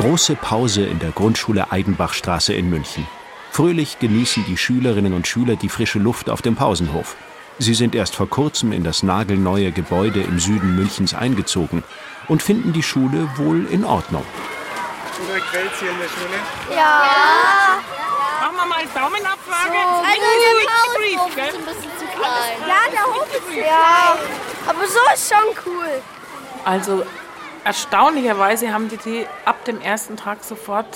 Große Pause in der Grundschule Eidenbachstraße in München. Fröhlich genießen die Schülerinnen und Schüler die frische Luft auf dem Pausenhof. Sie sind erst vor kurzem in das nagelneue Gebäude im Süden Münchens eingezogen und finden die Schule wohl in Ordnung. Oder gefällt hier in der Schule? Ja. Machen wir mal Daumenabfrage. So, also der Pausenhof ist ein bisschen zu klein. Ja, der Hof ist ja. Aber so ist schon cool. Also erstaunlicherweise haben die die ab dem ersten Tag sofort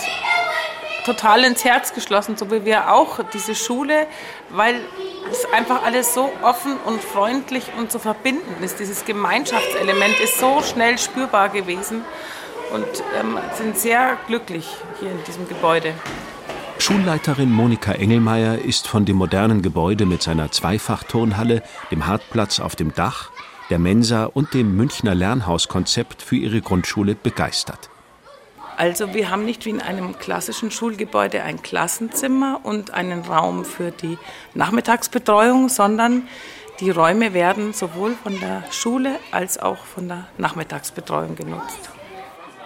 total ins Herz geschlossen, so wie wir auch diese Schule, weil es einfach alles so offen und freundlich und zu verbinden ist. Dieses Gemeinschaftselement ist so schnell spürbar gewesen und ähm, sind sehr glücklich hier in diesem Gebäude. Schulleiterin Monika Engelmeier ist von dem modernen Gebäude mit seiner Zweifachturnhalle, dem Hartplatz auf dem Dach, der Mensa und dem Münchner Lernhauskonzept für ihre Grundschule begeistert. Also wir haben nicht wie in einem klassischen Schulgebäude ein Klassenzimmer und einen Raum für die Nachmittagsbetreuung, sondern die Räume werden sowohl von der Schule als auch von der Nachmittagsbetreuung genutzt.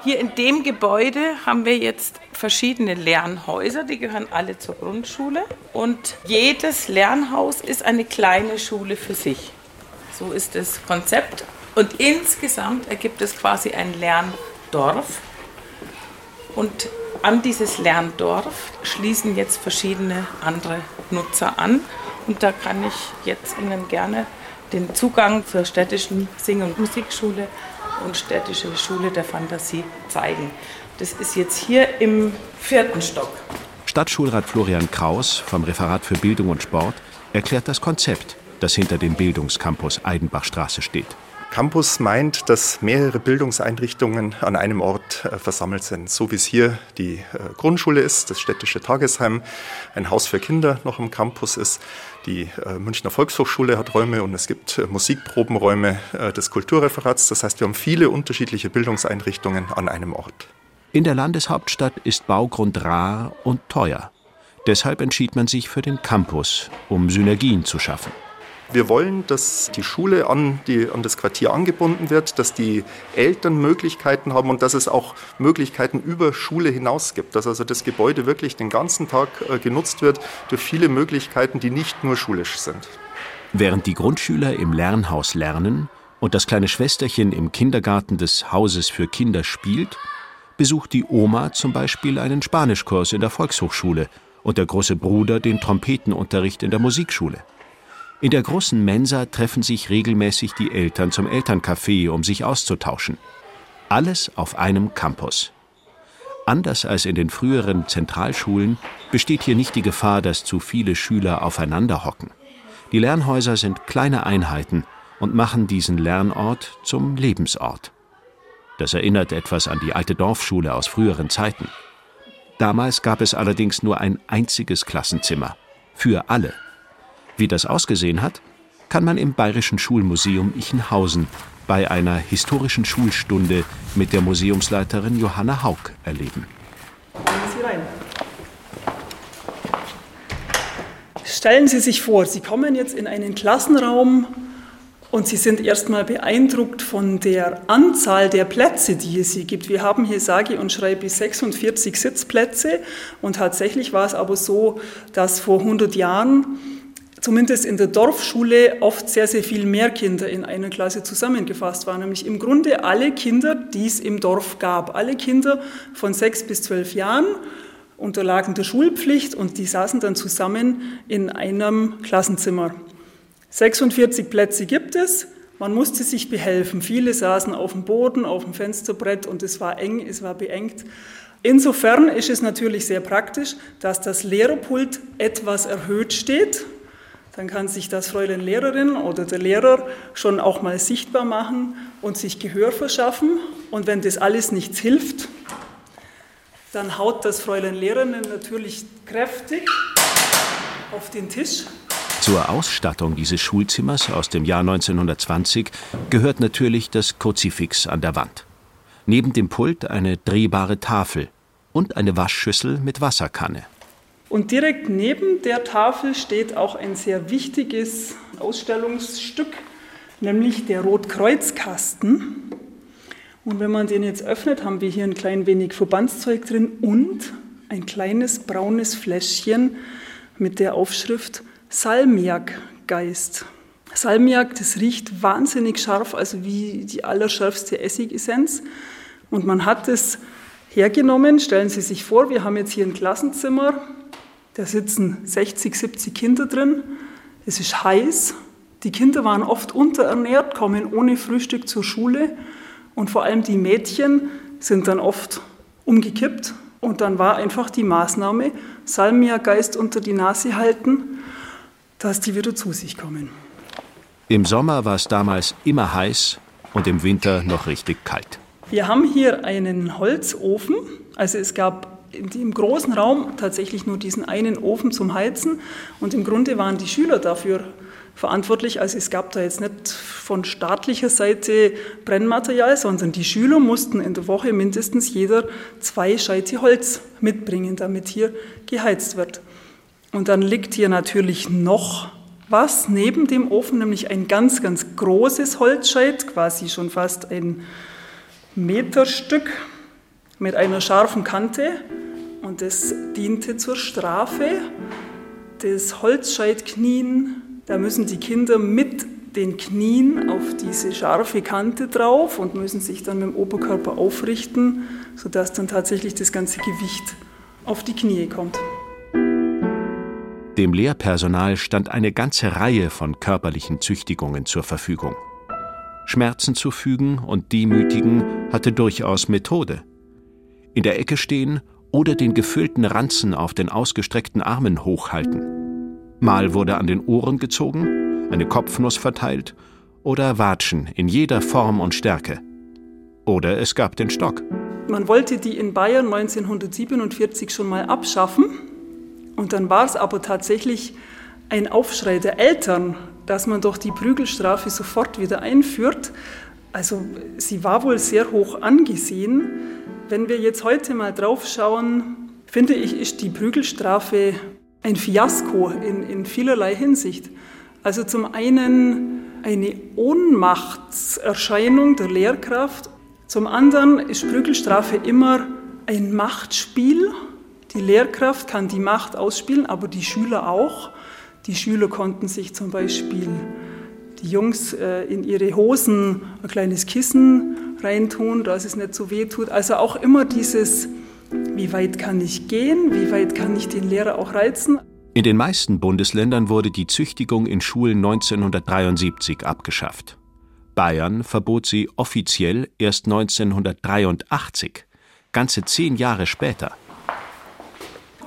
Hier in dem Gebäude haben wir jetzt verschiedene Lernhäuser, die gehören alle zur Grundschule. Und jedes Lernhaus ist eine kleine Schule für sich. So ist das Konzept. Und insgesamt ergibt es quasi ein Lerndorf. Und an dieses Lerndorf schließen jetzt verschiedene andere Nutzer an. Und da kann ich jetzt Ihnen gerne den Zugang zur städtischen Sing- und Musikschule und städtische Schule der Fantasie zeigen. Das ist jetzt hier im vierten Stock. Stadtschulrat Florian Kraus vom Referat für Bildung und Sport erklärt das Konzept, das hinter dem Bildungscampus Eidenbachstraße steht. Campus meint, dass mehrere Bildungseinrichtungen an einem Ort äh, versammelt sind, so wie es hier die äh, Grundschule ist, das städtische Tagesheim, ein Haus für Kinder noch im Campus ist, die äh, Münchner Volkshochschule hat Räume und es gibt Musikprobenräume des Kulturreferats. Das heißt, wir haben viele unterschiedliche Bildungseinrichtungen an einem Ort. In der Landeshauptstadt ist Baugrund rar und teuer. Deshalb entschied man sich für den Campus, um Synergien zu schaffen. Wir wollen, dass die Schule an, die, an das Quartier angebunden wird, dass die Eltern Möglichkeiten haben und dass es auch Möglichkeiten über Schule hinaus gibt. Dass also das Gebäude wirklich den ganzen Tag äh, genutzt wird durch viele Möglichkeiten, die nicht nur schulisch sind. Während die Grundschüler im Lernhaus lernen und das kleine Schwesterchen im Kindergarten des Hauses für Kinder spielt, besucht die Oma zum Beispiel einen Spanischkurs in der Volkshochschule und der große Bruder den Trompetenunterricht in der Musikschule. In der großen Mensa treffen sich regelmäßig die Eltern zum Elterncafé, um sich auszutauschen. Alles auf einem Campus. Anders als in den früheren Zentralschulen besteht hier nicht die Gefahr, dass zu viele Schüler aufeinander hocken. Die Lernhäuser sind kleine Einheiten und machen diesen Lernort zum Lebensort. Das erinnert etwas an die alte Dorfschule aus früheren Zeiten. Damals gab es allerdings nur ein einziges Klassenzimmer. Für alle. Wie das ausgesehen hat, kann man im Bayerischen Schulmuseum Ichenhausen bei einer historischen Schulstunde mit der Museumsleiterin Johanna Haug erleben. Sie rein. Stellen Sie sich vor, Sie kommen jetzt in einen Klassenraum und Sie sind erstmal beeindruckt von der Anzahl der Plätze, die es hier gibt. Wir haben hier sage und schreibe 46 Sitzplätze und tatsächlich war es aber so, dass vor 100 Jahren zumindest in der Dorfschule oft sehr, sehr viel mehr Kinder in einer Klasse zusammengefasst waren, nämlich im Grunde alle Kinder, die es im Dorf gab. Alle Kinder von sechs bis zwölf Jahren unterlagen der Schulpflicht und die saßen dann zusammen in einem Klassenzimmer. 46 Plätze gibt es. Man musste sich behelfen. Viele saßen auf dem Boden, auf dem Fensterbrett und es war eng, es war beengt. Insofern ist es natürlich sehr praktisch, dass das Lehrerpult etwas erhöht steht, dann kann sich das Fräulein Lehrerin oder der Lehrer schon auch mal sichtbar machen und sich Gehör verschaffen. Und wenn das alles nichts hilft, dann haut das Fräulein Lehrerin natürlich kräftig auf den Tisch. Zur Ausstattung dieses Schulzimmers aus dem Jahr 1920 gehört natürlich das Kruzifix an der Wand. Neben dem Pult eine drehbare Tafel und eine Waschschüssel mit Wasserkanne. Und direkt neben der Tafel steht auch ein sehr wichtiges Ausstellungsstück, nämlich der Rotkreuzkasten. Und wenn man den jetzt öffnet, haben wir hier ein klein wenig Verbandszeug drin und ein kleines braunes Fläschchen mit der Aufschrift Salmiakgeist. Salmiak, das riecht wahnsinnig scharf, also wie die allerschärfste Essigessenz. Und man hat es hergenommen. Stellen Sie sich vor, wir haben jetzt hier ein Klassenzimmer, da sitzen 60, 70 Kinder drin. Es ist heiß. Die Kinder waren oft unterernährt, kommen ohne Frühstück zur Schule. Und vor allem die Mädchen sind dann oft umgekippt. Und dann war einfach die Maßnahme, Salmiageist unter die Nase halten, dass die wieder zu sich kommen. Im Sommer war es damals immer heiß und im Winter noch richtig kalt. Wir haben hier einen Holzofen. Also es gab dem großen Raum tatsächlich nur diesen einen Ofen zum Heizen. Und im Grunde waren die Schüler dafür verantwortlich. Also es gab da jetzt nicht von staatlicher Seite Brennmaterial, sondern die Schüler mussten in der Woche mindestens jeder zwei Scheite Holz mitbringen, damit hier geheizt wird. Und dann liegt hier natürlich noch was neben dem Ofen, nämlich ein ganz, ganz großes Holzscheit, quasi schon fast ein Meterstück mit einer scharfen Kante. Und das diente zur Strafe. Das Holzscheitknien, da müssen die Kinder mit den Knien auf diese scharfe Kante drauf und müssen sich dann mit dem Oberkörper aufrichten, sodass dann tatsächlich das ganze Gewicht auf die Knie kommt. Dem Lehrpersonal stand eine ganze Reihe von körperlichen Züchtigungen zur Verfügung. Schmerzen zu fügen und demütigen hatte durchaus Methode. In der Ecke stehen oder den gefüllten Ranzen auf den ausgestreckten Armen hochhalten. Mal wurde an den Ohren gezogen, eine Kopfnuss verteilt oder Watschen in jeder Form und Stärke. Oder es gab den Stock. Man wollte die in Bayern 1947 schon mal abschaffen, und dann war es aber tatsächlich ein Aufschrei der Eltern, dass man doch die Prügelstrafe sofort wieder einführt. Also sie war wohl sehr hoch angesehen. Wenn wir jetzt heute mal drauf schauen, finde ich, ist die Prügelstrafe ein Fiasko in, in vielerlei Hinsicht. Also zum einen eine Ohnmachtserscheinung der Lehrkraft, zum anderen ist Prügelstrafe immer ein Machtspiel die Lehrkraft kann die Macht ausspielen, aber die Schüler auch. Die Schüler konnten sich zum Beispiel die Jungs äh, in ihre Hosen ein kleines Kissen reintun, dass es nicht so weh tut. Also auch immer dieses, wie weit kann ich gehen, wie weit kann ich den Lehrer auch reizen. In den meisten Bundesländern wurde die Züchtigung in Schulen 1973 abgeschafft. Bayern verbot sie offiziell erst 1983, ganze zehn Jahre später.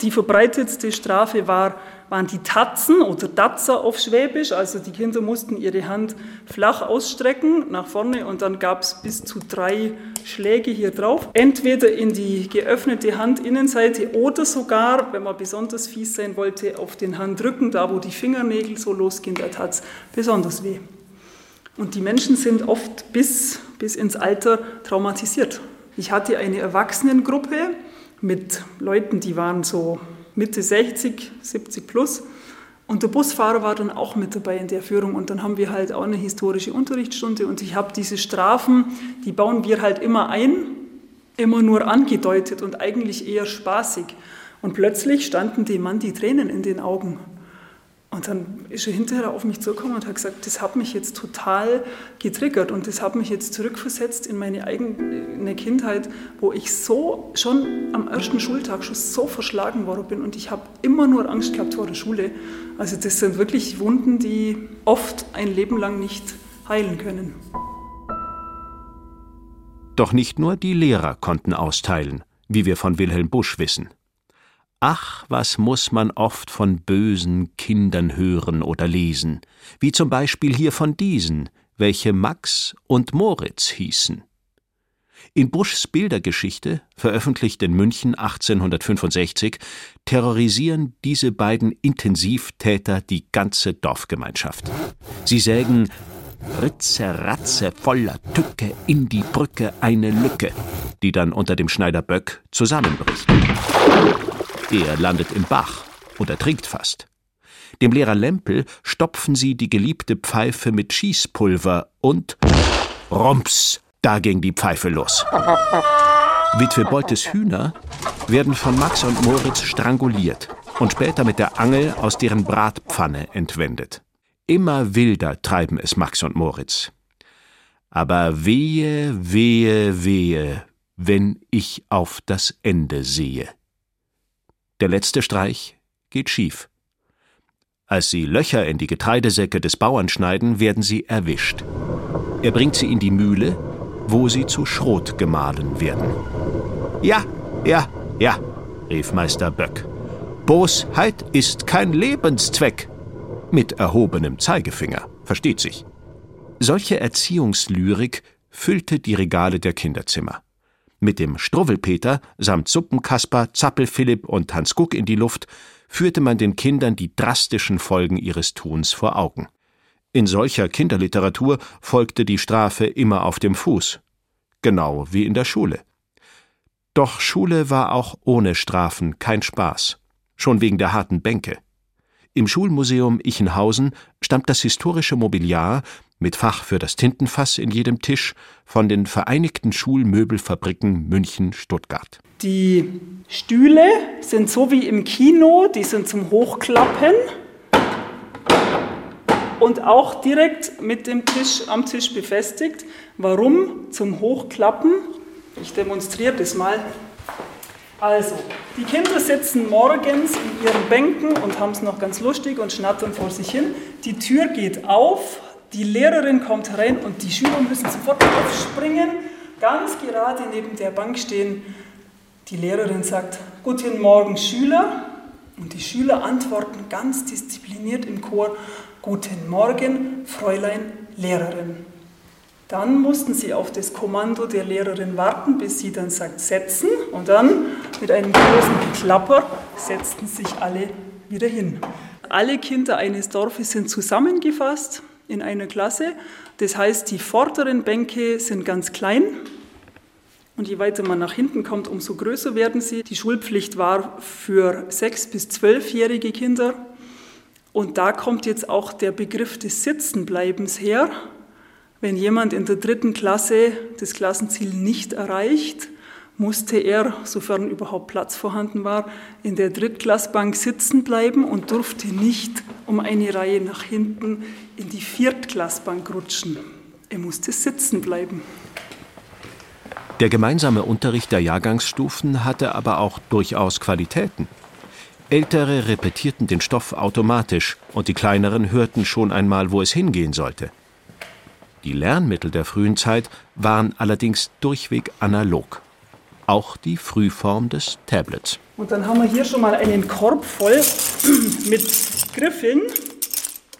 Die verbreitetste Strafe war, waren die Tatzen oder Datzer auf Schwäbisch. Also die Kinder mussten ihre Hand flach ausstrecken nach vorne und dann gab es bis zu drei Schläge hier drauf. Entweder in die geöffnete Handinnenseite oder sogar, wenn man besonders fies sein wollte, auf den Handrücken, da wo die Fingernägel so losgehen, da tat es besonders weh. Und die Menschen sind oft bis, bis ins Alter traumatisiert. Ich hatte eine Erwachsenengruppe, mit Leuten, die waren so Mitte 60, 70 plus. Und der Busfahrer war dann auch mit dabei in der Führung und dann haben wir halt auch eine historische Unterrichtsstunde und ich habe diese Strafen, die bauen wir halt immer ein, immer nur angedeutet und eigentlich eher spaßig. Und plötzlich standen dem Mann die Tränen in den Augen. Und dann ist er hinterher auf mich zugekommen und hat gesagt, das hat mich jetzt total getriggert und das hat mich jetzt zurückversetzt in meine eigene Kindheit, wo ich so schon am ersten Schultag schon so verschlagen worden bin und ich habe immer nur Angst gehabt vor der Schule. Also das sind wirklich Wunden, die oft ein Leben lang nicht heilen können. Doch nicht nur die Lehrer konnten austeilen, wie wir von Wilhelm Busch wissen. Ach, was muss man oft von bösen Kindern hören oder lesen, wie zum Beispiel hier von diesen, welche Max und Moritz hießen. In Buschs Bildergeschichte, veröffentlicht in München 1865, terrorisieren diese beiden Intensivtäter die ganze Dorfgemeinschaft. Sie sägen Ritze, Ratze, voller Tücke, in die Brücke eine Lücke, die dann unter dem Schneider Böck zusammenbricht. Er landet im Bach und ertrinkt fast. Dem Lehrer Lempel stopfen sie die geliebte Pfeife mit Schießpulver und Rums Da ging die Pfeife los. Witwe Beutes Hühner werden von Max und Moritz stranguliert und später mit der Angel aus deren Bratpfanne entwendet. Immer wilder treiben es Max und Moritz. Aber wehe, wehe, wehe, wenn ich auf das Ende sehe. Der letzte Streich geht schief. Als sie Löcher in die Getreidesäcke des Bauern schneiden, werden sie erwischt. Er bringt sie in die Mühle, wo sie zu Schrot gemahlen werden. Ja, ja, ja, rief Meister Böck. Bosheit ist kein Lebenszweck. Mit erhobenem Zeigefinger, versteht sich. Solche Erziehungslyrik füllte die Regale der Kinderzimmer. Mit dem Struwwelpeter samt Suppenkasper, Zappelphilipp und Hans Guck in die Luft führte man den Kindern die drastischen Folgen ihres Tuns vor Augen. In solcher Kinderliteratur folgte die Strafe immer auf dem Fuß. Genau wie in der Schule. Doch Schule war auch ohne Strafen kein Spaß. Schon wegen der harten Bänke. Im Schulmuseum Ichenhausen stammt das historische Mobiliar mit Fach für das Tintenfass in jedem Tisch von den Vereinigten Schulmöbelfabriken München-Stuttgart. Die Stühle sind so wie im Kino, die sind zum Hochklappen und auch direkt mit dem Tisch am Tisch befestigt. Warum zum Hochklappen? Ich demonstriere das mal. Also, die Kinder sitzen morgens in ihren Bänken und haben es noch ganz lustig und schnattern vor sich hin. Die Tür geht auf, die Lehrerin kommt rein und die Schüler müssen sofort aufspringen, ganz gerade neben der Bank stehen. Die Lehrerin sagt, Guten Morgen Schüler. Und die Schüler antworten ganz diszipliniert im Chor, Guten Morgen, Fräulein Lehrerin. Dann mussten sie auf das Kommando der Lehrerin warten, bis sie dann sagt, setzen. Und dann mit einem großen Klapper setzten sich alle wieder hin. Alle Kinder eines Dorfes sind zusammengefasst in einer Klasse. Das heißt, die vorderen Bänke sind ganz klein. Und je weiter man nach hinten kommt, umso größer werden sie. Die Schulpflicht war für sechs- bis zwölfjährige Kinder. Und da kommt jetzt auch der Begriff des Sitzenbleibens her. Wenn jemand in der dritten Klasse das Klassenziel nicht erreicht, musste er, sofern überhaupt Platz vorhanden war, in der Drittklassbank sitzen bleiben und durfte nicht um eine Reihe nach hinten in die Viertklassbank rutschen. Er musste sitzen bleiben. Der gemeinsame Unterricht der Jahrgangsstufen hatte aber auch durchaus Qualitäten. Ältere repetierten den Stoff automatisch und die kleineren hörten schon einmal, wo es hingehen sollte. Die Lernmittel der frühen Zeit waren allerdings durchweg analog. Auch die Frühform des Tablets. Und dann haben wir hier schon mal einen Korb voll mit Griffeln.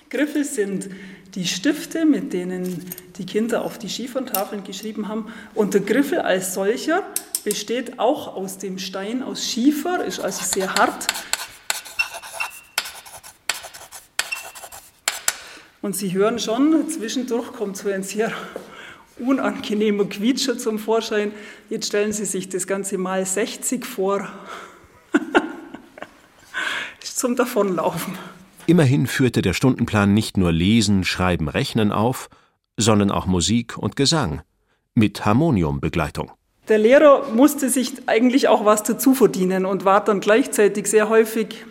Griffel sind die Stifte, mit denen die Kinder auf die Schiefertafeln geschrieben haben. Und der Griffel als solcher besteht auch aus dem Stein, aus Schiefer, ist also sehr hart. Und Sie hören schon, zwischendurch kommt so ein sehr unangenehmer Quietscher zum Vorschein. Jetzt stellen Sie sich das Ganze mal 60 vor. ist zum Davonlaufen. Immerhin führte der Stundenplan nicht nur Lesen, Schreiben, Rechnen auf, sondern auch Musik und Gesang mit Harmoniumbegleitung. Der Lehrer musste sich eigentlich auch was dazu verdienen und war dann gleichzeitig sehr häufig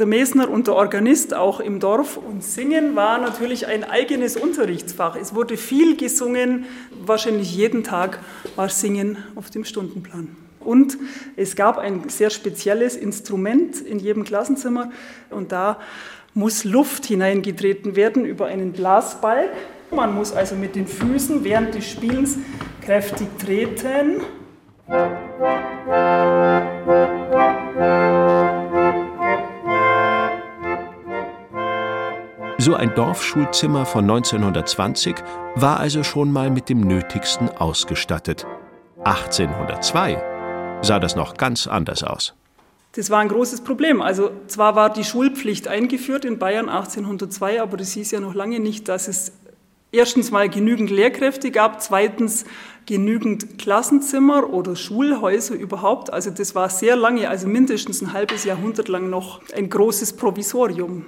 der Mesner und der Organist auch im Dorf. Und Singen war natürlich ein eigenes Unterrichtsfach. Es wurde viel gesungen, wahrscheinlich jeden Tag war Singen auf dem Stundenplan. Und es gab ein sehr spezielles Instrument in jedem Klassenzimmer und da muss Luft hineingetreten werden über einen Blasbalg. Man muss also mit den Füßen während des Spielens kräftig treten. So ein Dorfschulzimmer von 1920 war also schon mal mit dem Nötigsten ausgestattet. 1802 sah das noch ganz anders aus. Das war ein großes Problem. Also zwar war die Schulpflicht eingeführt in Bayern 1802, aber das hieß ja noch lange nicht, dass es erstens mal genügend Lehrkräfte gab, zweitens genügend Klassenzimmer oder Schulhäuser überhaupt. Also das war sehr lange, also mindestens ein halbes Jahrhundert lang noch ein großes Provisorium.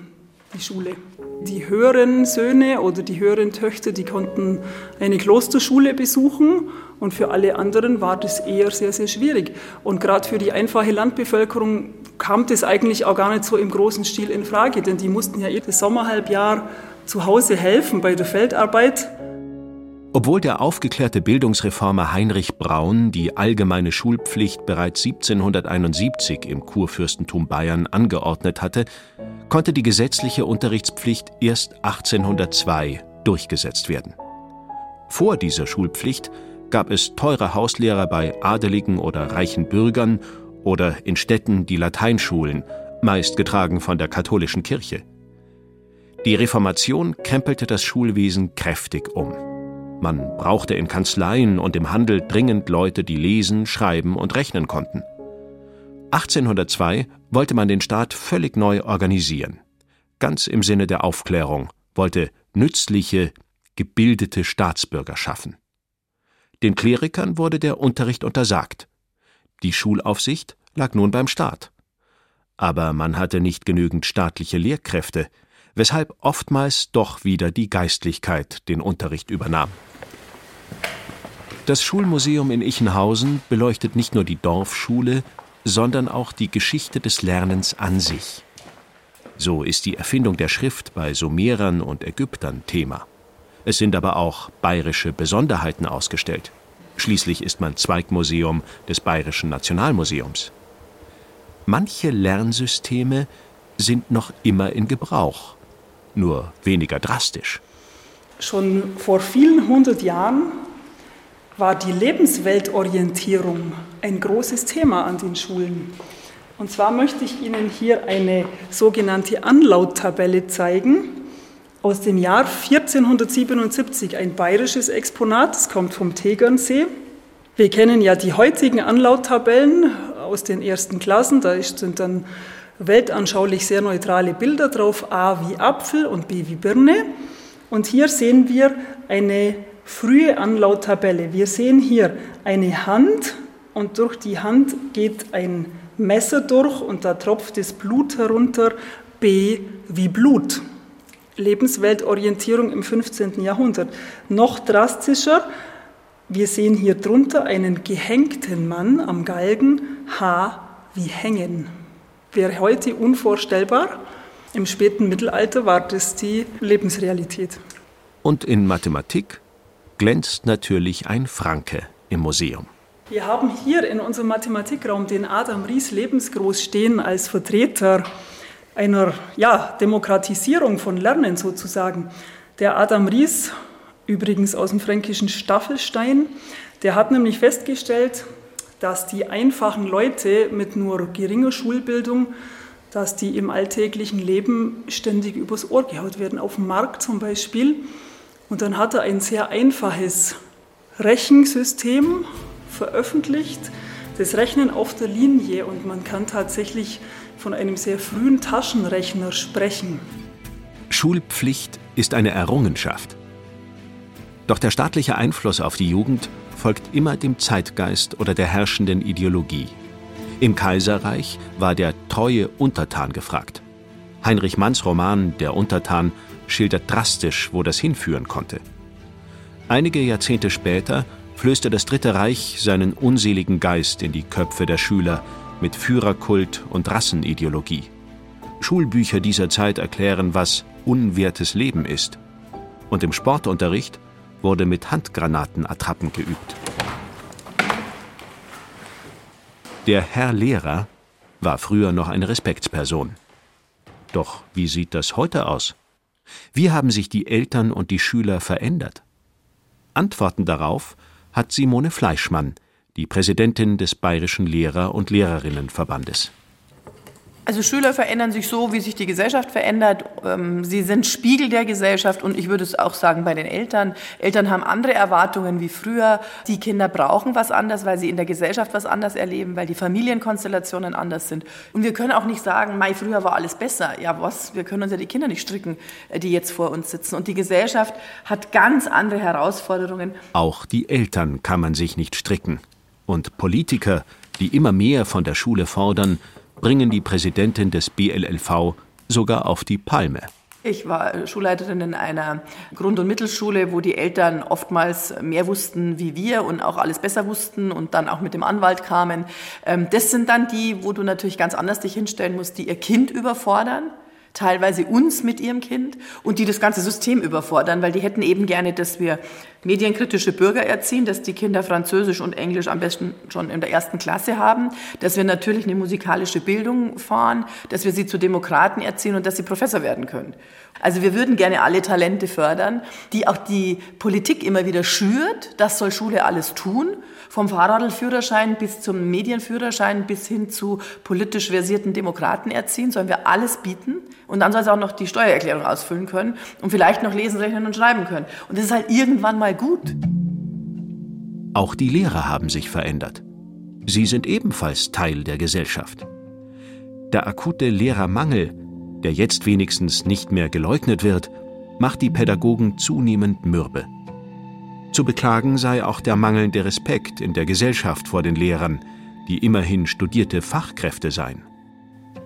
Die Schule. Die höheren Söhne oder die höheren Töchter, die konnten eine Klosterschule besuchen und für alle anderen war das eher sehr, sehr schwierig. Und gerade für die einfache Landbevölkerung kam das eigentlich auch gar nicht so im großen Stil in Frage, denn die mussten ja jedes Sommerhalbjahr zu Hause helfen bei der Feldarbeit. Obwohl der aufgeklärte Bildungsreformer Heinrich Braun die allgemeine Schulpflicht bereits 1771 im Kurfürstentum Bayern angeordnet hatte, konnte die gesetzliche Unterrichtspflicht erst 1802 durchgesetzt werden. Vor dieser Schulpflicht gab es teure Hauslehrer bei adeligen oder reichen Bürgern oder in Städten die Lateinschulen, meist getragen von der katholischen Kirche. Die Reformation krempelte das Schulwesen kräftig um. Man brauchte in Kanzleien und im Handel dringend Leute, die lesen, schreiben und rechnen konnten. 1802 wollte man den Staat völlig neu organisieren. Ganz im Sinne der Aufklärung, wollte nützliche, gebildete Staatsbürger schaffen. Den Klerikern wurde der Unterricht untersagt. Die Schulaufsicht lag nun beim Staat. Aber man hatte nicht genügend staatliche Lehrkräfte, weshalb oftmals doch wieder die Geistlichkeit den Unterricht übernahm. Das Schulmuseum in Ichenhausen beleuchtet nicht nur die Dorfschule, sondern auch die Geschichte des Lernens an sich. So ist die Erfindung der Schrift bei Sumerern und Ägyptern Thema. Es sind aber auch bayerische Besonderheiten ausgestellt. Schließlich ist man Zweigmuseum des Bayerischen Nationalmuseums. Manche Lernsysteme sind noch immer in Gebrauch, nur weniger drastisch. Schon vor vielen hundert Jahren war die Lebensweltorientierung ein großes Thema an den Schulen. Und zwar möchte ich Ihnen hier eine sogenannte Anlauttabelle zeigen aus dem Jahr 1477, ein bayerisches Exponat, das kommt vom Tegernsee. Wir kennen ja die heutigen Anlauttabellen aus den ersten Klassen, da sind dann weltanschaulich sehr neutrale Bilder drauf, A wie Apfel und B wie Birne. Und hier sehen wir eine frühe Anlauttabelle. Wir sehen hier eine Hand und durch die Hand geht ein Messer durch und da tropft das Blut herunter, B wie Blut. Lebensweltorientierung im 15. Jahrhundert. Noch drastischer, wir sehen hier drunter einen gehängten Mann am Galgen, H wie hängen. Wäre heute unvorstellbar. Im späten Mittelalter war das die Lebensrealität. Und in Mathematik glänzt natürlich ein Franke im Museum. Wir haben hier in unserem Mathematikraum den Adam Ries lebensgroß stehen als Vertreter einer ja, Demokratisierung von Lernen sozusagen. Der Adam Ries, übrigens aus dem fränkischen Staffelstein, der hat nämlich festgestellt, dass die einfachen Leute mit nur geringer Schulbildung, dass die im alltäglichen Leben ständig übers Ohr gehaut werden, auf dem Markt zum Beispiel. Und dann hat er ein sehr einfaches Rechensystem veröffentlicht, das Rechnen auf der Linie. Und man kann tatsächlich von einem sehr frühen Taschenrechner sprechen. Schulpflicht ist eine Errungenschaft. Doch der staatliche Einfluss auf die Jugend folgt immer dem Zeitgeist oder der herrschenden Ideologie. Im Kaiserreich war der treue Untertan gefragt. Heinrich Manns Roman Der Untertan schildert drastisch, wo das hinführen konnte. Einige Jahrzehnte später flößte das Dritte Reich seinen unseligen Geist in die Köpfe der Schüler mit Führerkult und Rassenideologie. Schulbücher dieser Zeit erklären, was unwertes Leben ist. Und im Sportunterricht wurde mit Handgranatenattrappen geübt. Der Herr Lehrer war früher noch eine Respektsperson. Doch wie sieht das heute aus? Wie haben sich die Eltern und die Schüler verändert? Antworten darauf hat Simone Fleischmann, die Präsidentin des Bayerischen Lehrer- und Lehrerinnenverbandes. Also Schüler verändern sich so, wie sich die Gesellschaft verändert. Ähm, sie sind Spiegel der Gesellschaft und ich würde es auch sagen bei den Eltern. Eltern haben andere Erwartungen wie früher. Die Kinder brauchen was anderes, weil sie in der Gesellschaft was anders erleben, weil die Familienkonstellationen anders sind. Und wir können auch nicht sagen, Mai, früher war alles besser. Ja, was? Wir können uns ja die Kinder nicht stricken, äh, die jetzt vor uns sitzen. Und die Gesellschaft hat ganz andere Herausforderungen. Auch die Eltern kann man sich nicht stricken. Und Politiker, die immer mehr von der Schule fordern, bringen die Präsidentin des BLLV sogar auf die Palme. Ich war Schulleiterin in einer Grund- und Mittelschule, wo die Eltern oftmals mehr wussten wie wir und auch alles besser wussten und dann auch mit dem Anwalt kamen. Ähm, das sind dann die, wo du natürlich ganz anders dich hinstellen musst, die ihr Kind überfordern teilweise uns mit ihrem Kind und die das ganze System überfordern, weil die hätten eben gerne, dass wir medienkritische Bürger erziehen, dass die Kinder Französisch und Englisch am besten schon in der ersten Klasse haben, dass wir natürlich eine musikalische Bildung fahren, dass wir sie zu Demokraten erziehen und dass sie Professor werden können. Also wir würden gerne alle Talente fördern, die auch die Politik immer wieder schürt. Das soll Schule alles tun vom Fahrradführerschein bis zum Medienführerschein bis hin zu politisch versierten Demokraten erziehen, sollen wir alles bieten. Und dann soll sie auch noch die Steuererklärung ausfüllen können und vielleicht noch lesen, rechnen und schreiben können. Und das ist halt irgendwann mal gut. Auch die Lehrer haben sich verändert. Sie sind ebenfalls Teil der Gesellschaft. Der akute Lehrermangel, der jetzt wenigstens nicht mehr geleugnet wird, macht die Pädagogen zunehmend mürbe. Zu beklagen sei auch der mangelnde Respekt in der Gesellschaft vor den Lehrern, die immerhin studierte Fachkräfte seien.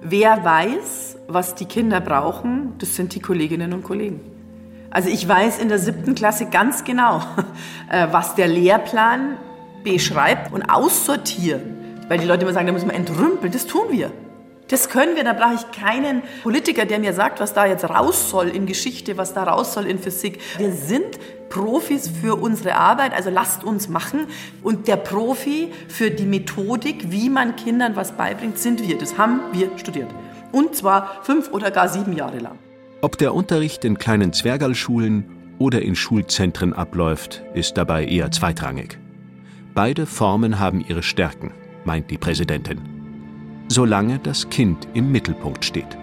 Wer weiß, was die Kinder brauchen, das sind die Kolleginnen und Kollegen. Also ich weiß in der siebten Klasse ganz genau, äh, was der Lehrplan beschreibt und aussortieren. Weil die Leute immer sagen, da müssen wir entrümpeln. Das tun wir. Das können wir, da brauche ich keinen Politiker, der mir sagt, was da jetzt raus soll in Geschichte, was da raus soll in Physik. Wir sind Profis für unsere Arbeit, also lasst uns machen. Und der Profi für die Methodik, wie man Kindern was beibringt, sind wir. Das haben wir studiert. Und zwar fünf oder gar sieben Jahre lang. Ob der Unterricht in kleinen Zwergalschulen oder in Schulzentren abläuft, ist dabei eher zweitrangig. Beide Formen haben ihre Stärken, meint die Präsidentin solange das Kind im Mittelpunkt steht.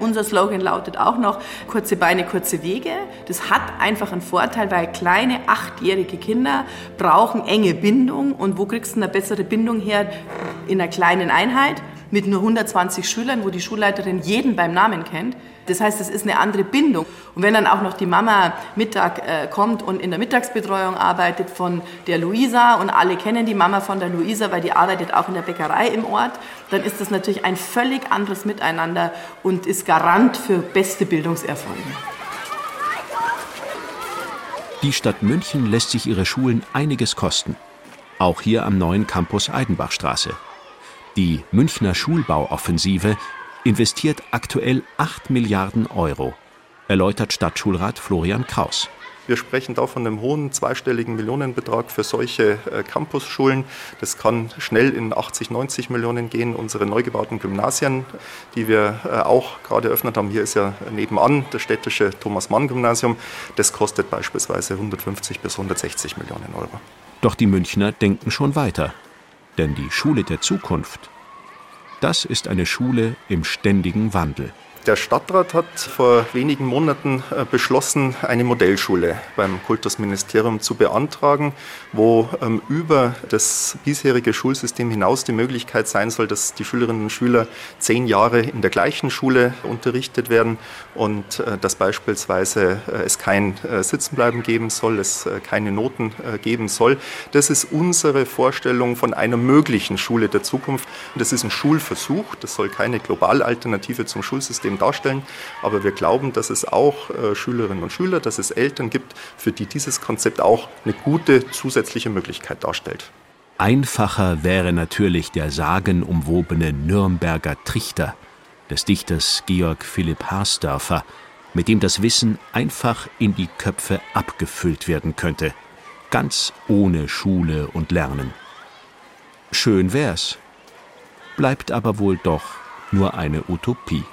Unser Slogan lautet auch noch kurze Beine, kurze Wege. Das hat einfach einen Vorteil, weil kleine achtjährige Kinder brauchen enge Bindung. Und wo kriegst du eine bessere Bindung her? In einer kleinen Einheit mit nur 120 Schülern, wo die Schulleiterin jeden beim Namen kennt. Das heißt, es ist eine andere Bindung. Und wenn dann auch noch die Mama Mittag äh, kommt und in der Mittagsbetreuung arbeitet von der Luisa und alle kennen die Mama von der Luisa, weil die arbeitet auch in der Bäckerei im Ort, dann ist das natürlich ein völlig anderes Miteinander und ist Garant für beste Bildungserfolge. Die Stadt München lässt sich ihre Schulen einiges kosten. Auch hier am neuen Campus Eidenbachstraße. Die Münchner Schulbauoffensive investiert aktuell 8 Milliarden Euro, erläutert Stadtschulrat Florian Kraus. Wir sprechen da von einem hohen zweistelligen Millionenbetrag für solche äh, Campusschulen. Das kann schnell in 80, 90 Millionen gehen. Unsere neu gebauten Gymnasien, die wir äh, auch gerade eröffnet haben, hier ist ja nebenan das städtische Thomas-Mann-Gymnasium, das kostet beispielsweise 150 bis 160 Millionen Euro. Doch die Münchner denken schon weiter. Denn die Schule der Zukunft, das ist eine Schule im ständigen Wandel. Der Stadtrat hat vor wenigen Monaten äh, beschlossen, eine Modellschule beim Kultusministerium zu beantragen, wo ähm, über das bisherige Schulsystem hinaus die Möglichkeit sein soll, dass die Schülerinnen und Schüler zehn Jahre in der gleichen Schule unterrichtet werden und äh, dass beispielsweise äh, es kein Sitzenbleiben geben soll, es keine Noten geben soll. Das ist unsere Vorstellung von einer möglichen Schule der Zukunft. Das ist ein Schulversuch, das soll keine Globalalternative zum Schulsystem darstellen. Aber wir glauben, dass es auch äh, Schülerinnen und Schüler, dass es Eltern gibt, für die dieses Konzept auch eine gute zusätzliche Möglichkeit darstellt. Einfacher wäre natürlich der sagenumwobene Nürnberger Trichter des Dichters Georg Philipp Harsdörfer, mit dem das Wissen einfach in die Köpfe abgefüllt werden könnte, ganz ohne Schule und Lernen. Schön wär's, bleibt aber wohl doch nur eine Utopie.